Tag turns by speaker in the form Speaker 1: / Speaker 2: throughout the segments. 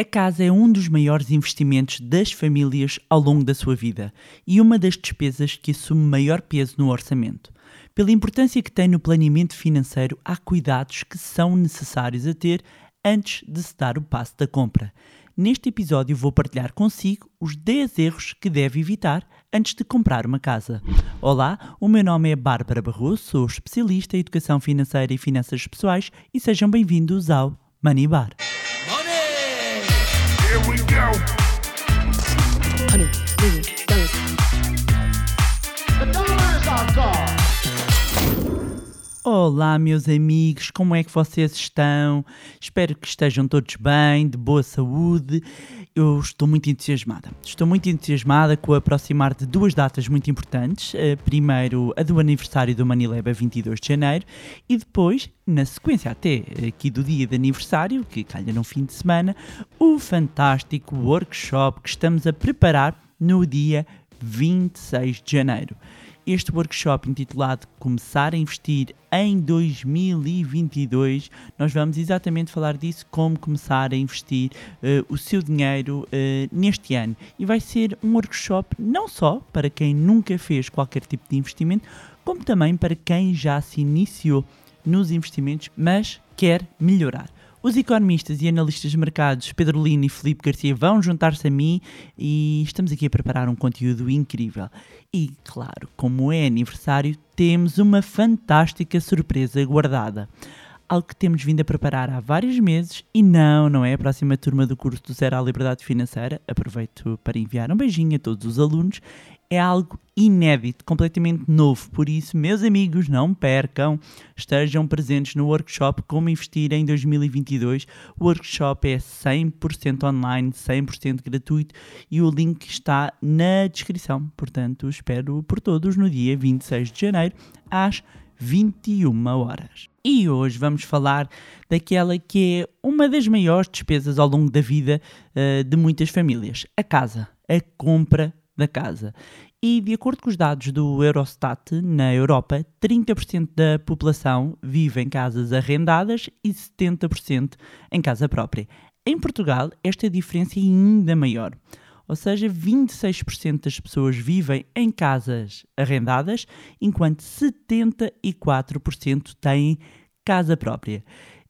Speaker 1: A casa é um dos maiores investimentos das famílias ao longo da sua vida e uma das despesas que assume maior peso no orçamento. Pela importância que tem no planeamento financeiro, há cuidados que são necessários a ter antes de se dar o passo da compra. Neste episódio vou partilhar consigo os 10 erros que deve evitar antes de comprar uma casa. Olá, o meu nome é Bárbara Barroso, sou especialista em educação financeira e finanças pessoais e sejam bem-vindos ao Money Bar.
Speaker 2: Here we go.
Speaker 1: Olá, meus amigos, como é que vocês estão? Espero que estejam todos bem, de boa saúde. Eu estou muito entusiasmada. Estou muito entusiasmada com o aproximar de duas datas muito importantes. Eh, Primeiro, a do aniversário do Manileba, 22 de janeiro, e depois, na sequência até aqui do dia de aniversário, que calha no fim de semana, o fantástico workshop que estamos a preparar no dia 26 de janeiro este workshop intitulado Começar a Investir em 2022, nós vamos exatamente falar disso, como começar a investir eh, o seu dinheiro eh, neste ano. E vai ser um workshop não só para quem nunca fez qualquer tipo de investimento, como também para quem já se iniciou nos investimentos, mas quer melhorar. Os economistas e analistas de mercados Pedro Lino e Felipe Garcia vão juntar-se a mim e estamos aqui a preparar um conteúdo incrível. E, claro, como é aniversário, temos uma fantástica surpresa guardada. Algo que temos vindo a preparar há vários meses e não, não é a próxima turma do curso do Zero à Liberdade Financeira. Aproveito para enviar um beijinho a todos os alunos é algo inédito, completamente novo. Por isso, meus amigos, não percam, estejam presentes no workshop Como Investir em 2022. O workshop é 100% online, 100% gratuito e o link está na descrição. Portanto, espero por todos no dia 26 de janeiro, às 21 horas. E hoje vamos falar daquela que é uma das maiores despesas ao longo da vida uh, de muitas famílias: a casa, a compra da casa. E de acordo com os dados do Eurostat, na Europa, 30% da população vive em casas arrendadas e 70% em casa própria. Em Portugal, esta diferença é ainda maior. Ou seja, 26% das pessoas vivem em casas arrendadas, enquanto 74% têm casa própria.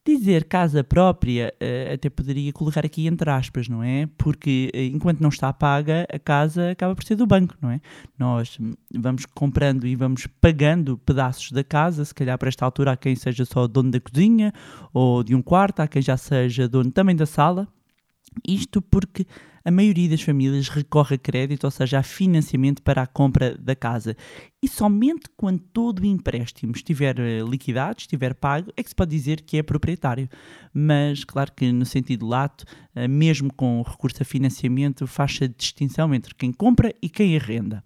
Speaker 1: Dizer casa própria, uh, até poderia colocar aqui entre aspas, não é? Porque uh, enquanto não está paga, a casa acaba por ser do banco, não é? Nós vamos comprando e vamos pagando pedaços da casa, se calhar para esta altura há quem seja só dono da cozinha ou de um quarto, há quem já seja dono também da sala. Isto porque a maioria das famílias recorre a crédito, ou seja, a financiamento para a compra da casa. E somente quando todo o empréstimo estiver eh, liquidado, estiver pago, é que se pode dizer que é proprietário. Mas, claro que no sentido lato, eh, mesmo com recurso a financiamento, faz-se a distinção entre quem compra e quem arrenda.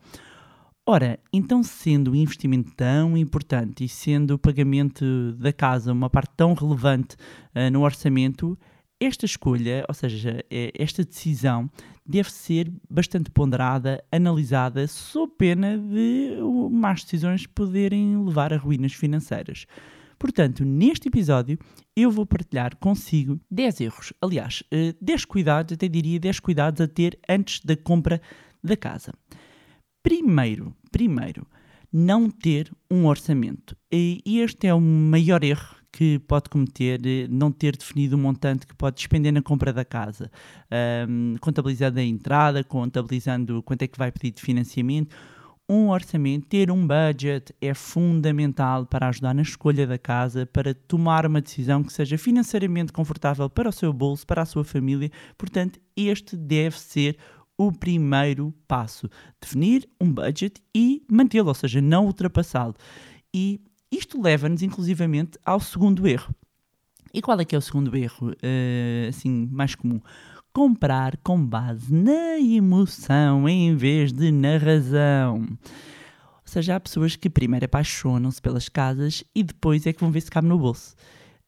Speaker 1: Ora, então sendo o investimento tão importante e sendo o pagamento da casa uma parte tão relevante uh, no orçamento, esta escolha, ou seja, é, esta decisão, deve ser bastante ponderada, analisada, sob pena de más decisões poderem levar a ruínas financeiras. Portanto, neste episódio, eu vou partilhar consigo 10 erros, aliás, 10 eh, cuidados, até diria 10 cuidados a ter antes da compra da casa. Primeiro, primeiro, não ter um orçamento. E este é o maior erro que pode cometer não ter definido o montante que pode despender na compra da casa, um, contabilizando a entrada, contabilizando quanto é que vai pedir de financiamento. Um orçamento, ter um budget é fundamental para ajudar na escolha da casa, para tomar uma decisão que seja financeiramente confortável para o seu bolso, para a sua família. Portanto, este deve ser o primeiro passo: definir um budget e mantê-lo, ou seja, não ultrapassá-lo. E isto leva-nos, inclusivamente, ao segundo erro. E qual é que é o segundo erro, uh, assim, mais comum? Comprar com base na emoção em vez de na razão. Ou seja, há pessoas que primeiro apaixonam-se pelas casas e depois é que vão ver se cabe no bolso.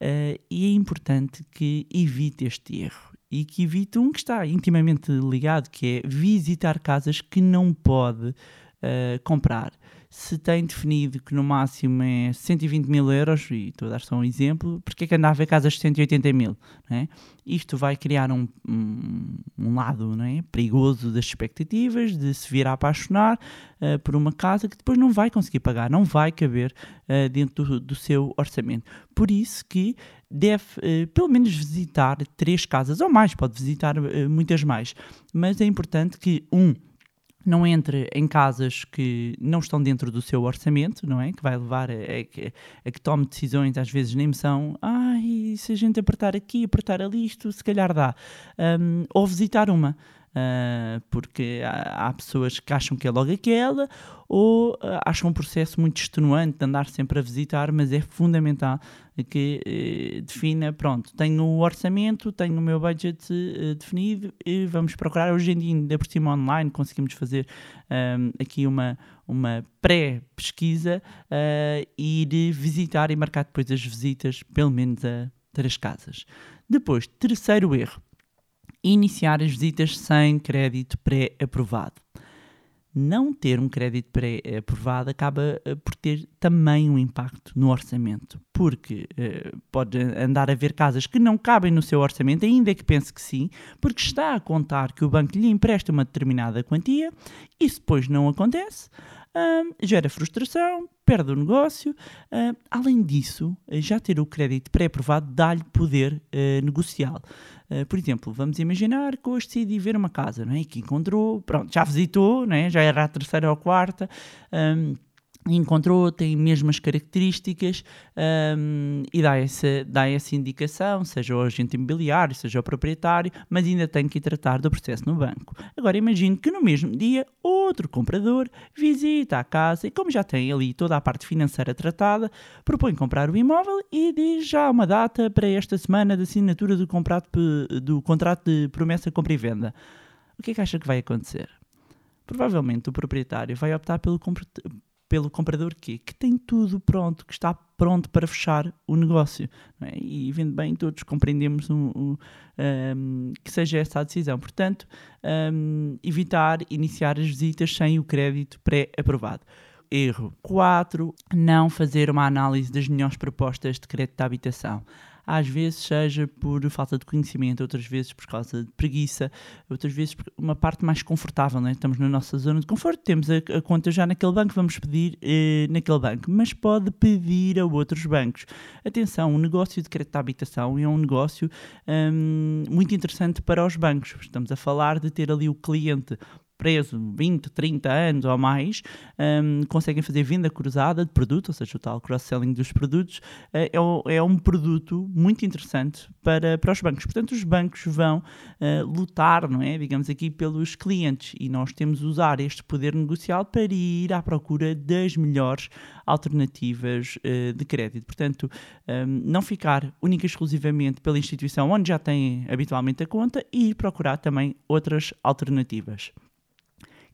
Speaker 1: Uh, e é importante que evite este erro e que evite um que está intimamente ligado, que é visitar casas que não pode uh, comprar se tem definido que no máximo é 120 mil euros, e estou a dar só um exemplo, porque é que anda a ver casas de 180 mil? É? Isto vai criar um, um, um lado é? perigoso das expectativas, de se vir a apaixonar uh, por uma casa que depois não vai conseguir pagar, não vai caber uh, dentro do, do, seu orçamento. Por isso que deve uh, pelo menos visitar três casas, ou mais, pode visitar muitas mais, mas é importante que, um, não entre em casas que não estão dentro do seu orçamento, não é? Que vai levar a, a, a que tome decisões, às vezes nem são, ai, se a gente apertar aqui, apertar ali, isto se calhar dá. Um, ou visitar uma. Uh, porque há, há, pessoas que acham que é logo aquela ou uh, acham um processo muito extenuante de andar sempre a visitar, mas é fundamental que uh, defina, pronto, tenho o orçamento, tenho o meu budget eh, definido e vamos procurar. Hoje em dia, ainda por cima online, conseguimos fazer um, aqui uma, uma pré-pesquisa e ir visitar e marcar depois as visitas, pelo menos a três casas. Depois, terceiro erro iniciar as visitas sem crédito pré-aprovado. Não ter um crédito pré-aprovado acaba eh, por ter também um impacto no orçamento, porque uh, pode andar a ver casas que não cabem no seu orçamento, ainda que pense que sim, porque está a contar que o banco lhe empresta uma determinada quantia, se depois não acontece, uh, gera frustração, perde o negócio. Uh, além disso, já ter o crédito pré-aprovado dá-lhe poder uh, negocial. Uh, por exemplo, vamos imaginar que hoje decidi ver uma casa, não é? que encontrou, pronto, já visitou, não é? já era a terceira ou a quarta. Um, encontrou, tem mesmas características um, e dá essa, dá essa indicação, seja o agente imobiliário, seja o proprietário, mas ainda tem que tratar do processo no banco. Agora imagine que no mesmo dia outro comprador visita a casa e como já tem ali toda a parte financeira tratada, propõe comprar o imóvel e diz já uma data para esta semana de assinatura do, contrato, do contrato de promessa compra e venda. O que é que acha que vai acontecer? Provavelmente o proprietário vai optar pelo, pelo comprador que, que tem tudo pronto, que está pronto para fechar o negócio. É? E vendo bem, todos compreendemos um, um, um, que seja essa a decisão. Portanto, evitar iniciar as visitas sem o crédito pré-aprovado. Erro 4. Não fazer uma análise das melhores propostas de crédito de habitação às vezes seja por falta de conhecimento, outras vezes por causa de preguiça, outras vezes por uma parte mais confortável, né? estamos na nossa zona de conforto, temos a, a conta já naquele banco, vamos pedir eh, naquele banco, mas pode pedir a outros bancos. Atenção, o negócio de crédito de habitação é um negócio hum, muito interessante para os bancos. Estamos a falar de ter ali o cliente preso 20, 30 anos ou mais, um, conseguem fazer venda cruzada de produto, ou seja, o tal cross-selling dos produtos, uh, é, é, um produto muito interessante para, para os bancos. Portanto, os bancos vão uh, lutar, não é, digamos aqui, pelos clientes e nós temos de usar este poder negocial para ir à procura das melhores alternativas uh, de crédito. Portanto, um, não ficar única e exclusivamente pela instituição onde já tem habitualmente a conta e ir procurar também outras alternativas.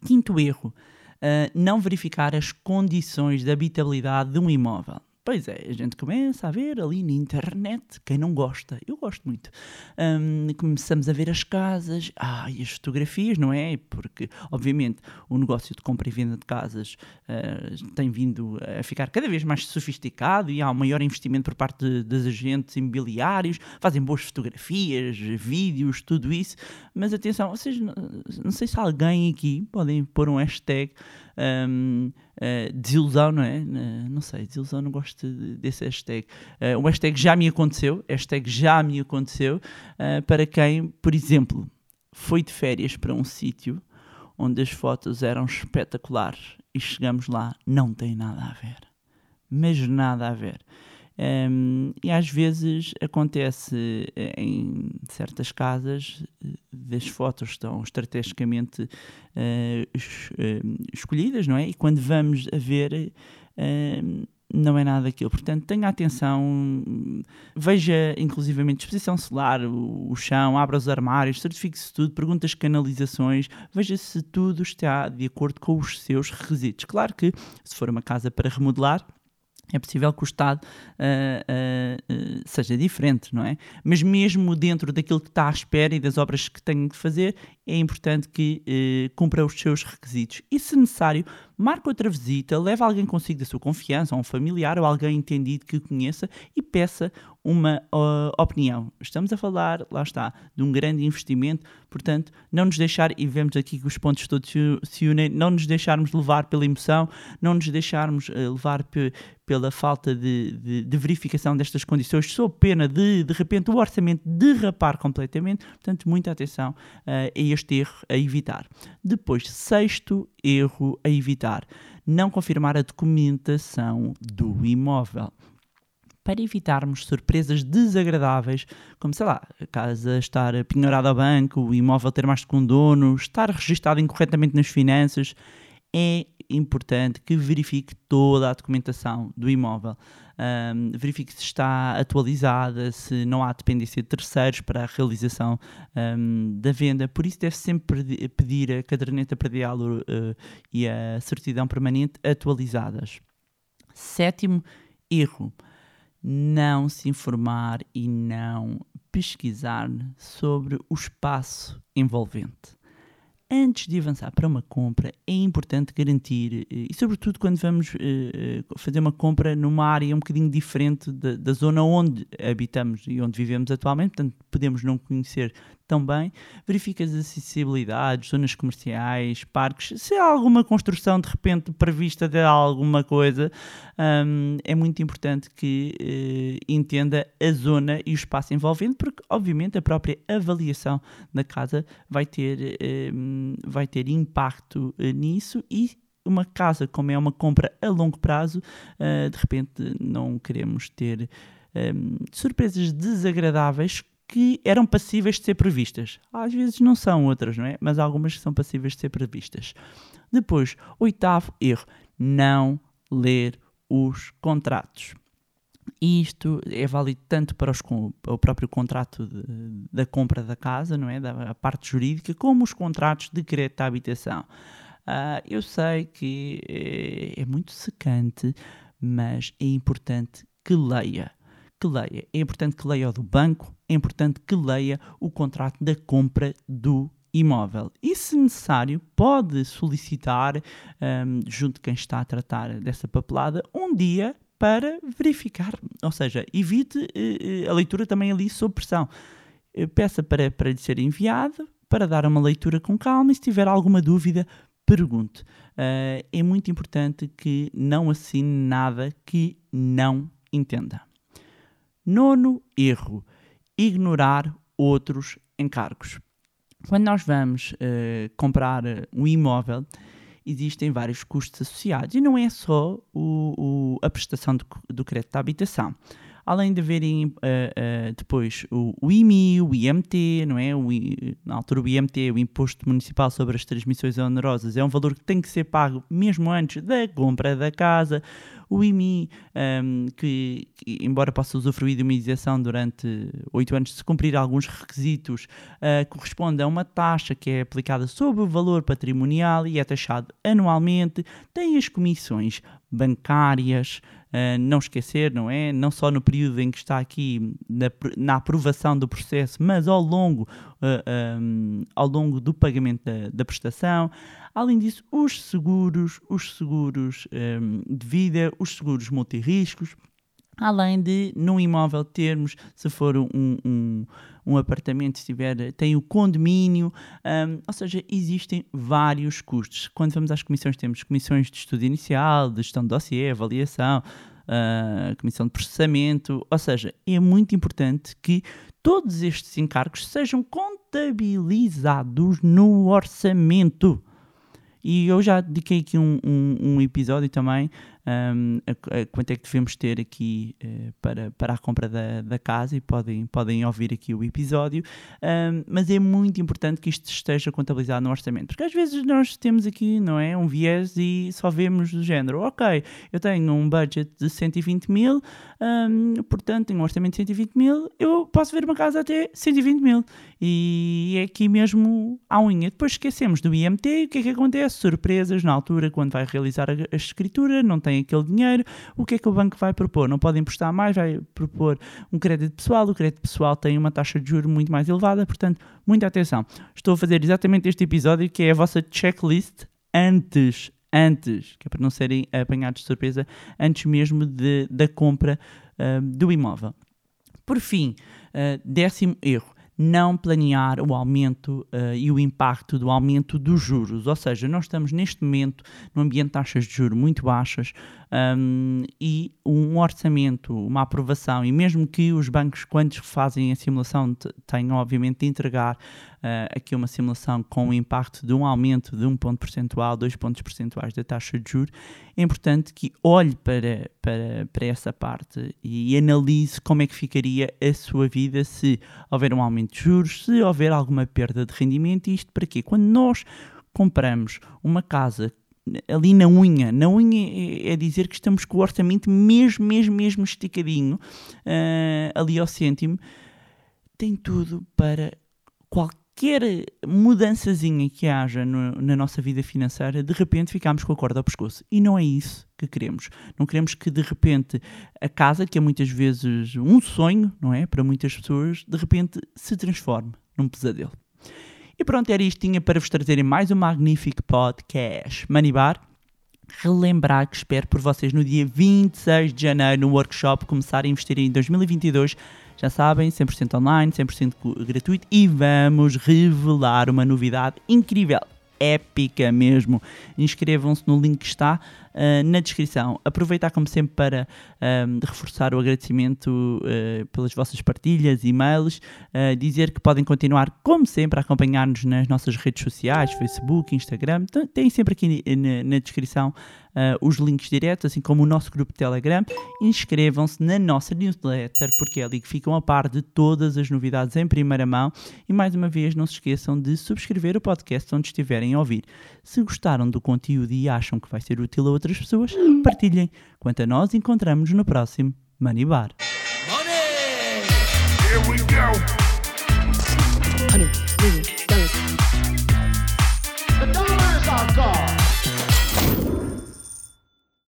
Speaker 1: Quinto erro, uh, não verificar as condições de habitabilidade de um imóvel. Pois é, a gente começa a ver ali na internet, quem não gosta, eu gosto muito. Um, começamos a ver as casas, ah, as fotografias, não é? Porque, obviamente, o negócio de compra e venda de casas uh, tem vindo a ficar cada vez mais sofisticado e há um maior investimento por parte dos agentes imobiliários, fazem boas fotografias, vídeos, tudo isso. Mas atenção, vocês, não sei se alguém aqui podem pôr um hashtag um, uh, desilusão, não é? Uh, não sei, desilusão, não gosto desse hashtag. Uh, o hashtag já me aconteceu, hashtag já me aconteceu, para quem, por exemplo, foi de férias para um sítio onde as fotos eram espetaculares e chegamos lá, não tem nada a ver. Mas nada a ver. Um, e às vezes acontece eh, em certas casas, das fotos estão estrategicamente uh, es, escolhidas, não é? E quando vamos a ver, uh, não é nada daquilo. Portanto, tenha atenção, veja inclusivamente disposição solar, o, o chão, abra os armários, certifique-se tudo, pergunte as canalizações, veja se tudo está de acordo com os seus requisitos. Claro que, se for uma casa para remodelar, é possível que o Estado uh, uh, seja diferente, não é? Mas mesmo dentro daquilo que está à espera e das obras que tem de fazer, é importante que cumpra os seus requisitos. E, se necessário, marque outra visita, leve alguém consigo da sua confiança, ou um familiar ou alguém entendido que conheça e peça uma uh, opinião. Estamos a falar, lá está, de um grande investimento, portanto, não nos deixar, e vemos aqui que os pontos todos se, unem, não nos deixarmos levar pela emoção, não nos deixarmos uh, levar pe- pela falta de, de- de verificação destas condições, sob pena de, de repente, o orçamento derrapar completamente. Portanto, muita atenção uh, a este erro a evitar. Depois, sexto erro a evitar: não confirmar a documentação do imóvel para evitarmos surpresas desagradáveis, como sei lá, a casa estar penhorada ao banco, o imóvel ter mais que um dono, estar registado incorretamente nas finanças, é importante que verifique toda a documentação do imóvel. Ahm, verifique se está atualizada, se não há dependência de terceiros para a realização ahm, da venda. Por isso, deve sempre pedi- pedir a caderneta predial eh, e a certidão permanente atualizadas. Sétimo erro não se informar e não pesquisar sobre o espaço envolvente. Antes de avançar para uma compra, é importante garantir, eh, e sobretudo quando vamos eh, eh, fazer uma compra numa área um bocadinho diferente da, da zona onde habitamos e onde vivemos atualmente, portanto podemos não conhecer tão bem, verifique as acessibilidades, zonas comerciais, parques, se há alguma construção de repente prevista de alguma coisa, hum, é muito importante que eh, entenda a zona e o espaço envolvente, porque obviamente a própria avaliação da casa vai ter, eh, vai ter impacto eh, nisso e uma casa, como é uma compra a longo prazo, eh, de repente não queremos ter hum, surpresas desagradáveis que eram passíveis de ser previstas. Às vezes não são outras, não é? Mas algumas são passíveis de ser previstas. Depois, oitavo erro, não ler os contratos. Isto é válido tanto para os con- o próprio contrato de- da compra da casa, não é? Da parte jurídica, como os contratos de crédito à habitação. Ah, eu sei que é, é muito secante, mas é importante que leia. Que leia. É importante que leia o do banco, é importante que leia o contrato da compra do imóvel. E, se necessário, pode solicitar, ahm, junto de quem está a tratar dessa papelada, um dia para verificar. Ou seja, evite eh, a leitura também ali sob pressão. Eh, Peça para, para lhe ser enviado, para dar uma leitura com calma e se tiver alguma dúvida, pergunte. Ah, é muito importante que não assine nada que não entenda. Nono erro: ignorar outros encargos. Quando nós vamos eh, comprar eh, um imóvel, existem vários custos associados e não é só o- o- a prestação do, do crédito da habitação. Além de haverem eh, eh, depois o, o IMI, o IMT, não é? O na altura o IMT, o Imposto Municipal sobre as Transmissões Onerosas, é um valor que tem que ser pago mesmo antes da compra da casa. O IMI, ehm, que, que, embora possa usufruir de uma isenção durante oito anos, se cumprir alguns requisitos, eh, corresponde a uma taxa que é aplicada sobre o valor patrimonial e é taxado anualmente. Tem as comissões bancárias, eh, não esquecer, não é? Não só no período em que está aqui na, na aprovação do processo, mas ao longo, eh, ehm, ao longo do pagamento da, da prestação. Além disso, os seguros, os seguros ehm, de vida, os seguros multirriscos, além de num imóvel termos, se for um, um, um apartamento, se tiver, tem o condomínio, hum, ou seja, existem vários custos. Quando vamos às comissões, temos comissões de estudo inicial, de gestão de dossiê, avaliação, ah, comissão de processamento, ou seja, é muito importante que todos estes encargos sejam contabilizados no orçamento. E eu já dediquei aqui um, um, um episódio também um, a, a quanto é que devemos ter aqui eh, para, para a compra da, da casa e podem, podem ouvir aqui o episódio. Um, mas é muito importante que isto esteja contabilizado no orçamento, porque às vezes nós temos aqui, não é, um viés e só vemos do género, ok, eu tenho um budget de 120 mil, um, portanto tenho um orçamento de 120 mil, eu posso ver uma casa até 120 mil. E é aqui mesmo à unha. Depois esquecemos do IMT e o que é que acontece? Surpresas na altura, quando vai realizar a, a escritura, não tem aquele dinheiro. O que é que o banco vai propor? Não pode emprestar mais, vai propor um crédito pessoal. O crédito pessoal tem uma taxa de juros muito mais elevada, portanto, muita atenção. Estou a fazer exatamente este episódio que é a vossa checklist antes antes, que é para não serem apanhados de surpresa, antes mesmo de, da compra ah, do imóvel. Por fim, ah, décimo erro, não planear o aumento uh, e o impacto do aumento dos juros. Ou seja, nós estamos neste momento num ambiente de taxas de juros muito baixas um, e um orçamento, uma aprovação, e mesmo que os bancos, quando fazem a simulação, tenham obviamente de entregar uh, aqui uma simulação com o impacto de um aumento de um ponto percentual, dois pontos percentuais da taxa de juros, é importante que olhe para, para, para essa parte e analise como é que ficaria a sua vida se houver um aumento de juros, se houver alguma perda de rendimento, e isto para quê? Quando nós compramos uma casa ali na unha. Na unha é, é dizer que estamos com o orçamento mesmo, mesmo, mesmo esticadinho, uh, ali ao cêntimo. Tem tudo para qualquer mudançazinha que haja no, na nossa vida financeira, de repente ficamos com a corda ao pescoço. E não é isso que queremos. Não queremos que de repente a casa, que é muitas vezes um sonho, não é? Para muitas pessoas, de repente se transforme num pesadelo. E pronto, era isto tinha para vos trazerem mais um magnífico podcast Money Bar. Relembrar que espero por vocês no dia 26 de janeiro no workshop começar a investir em 2022. Já sabem, 100% online, 100% gratuito e vamos revelar uma novidade incrível épica mesmo. Inscrevam-se no link que está uh, na descrição. Aproveitar, como sempre, para uh, reforçar o agradecimento uh, pelas vossas partilhas, e-mails, dizer que podem continuar, como sempre, a acompanhar-nos nas nossas redes sociais, Facebook, Instagram. Tem sempre aqui na, na descrição uh, os links diretos, assim como o nosso grupo de Telegram. Inscrevam-se na nossa newsletter, porque é ali que ficam a par de todas as novidades em primeira mão. E mais uma vez, não se esqueçam de subscrever o podcast onde estiverem a ouvir. Se gostaram do conteúdo e acham que vai ser útil a outras pessoas, partilhem. Quanto a nós, encontramos no próximo Money Bar.
Speaker 2: Here we go.
Speaker 3: Honey,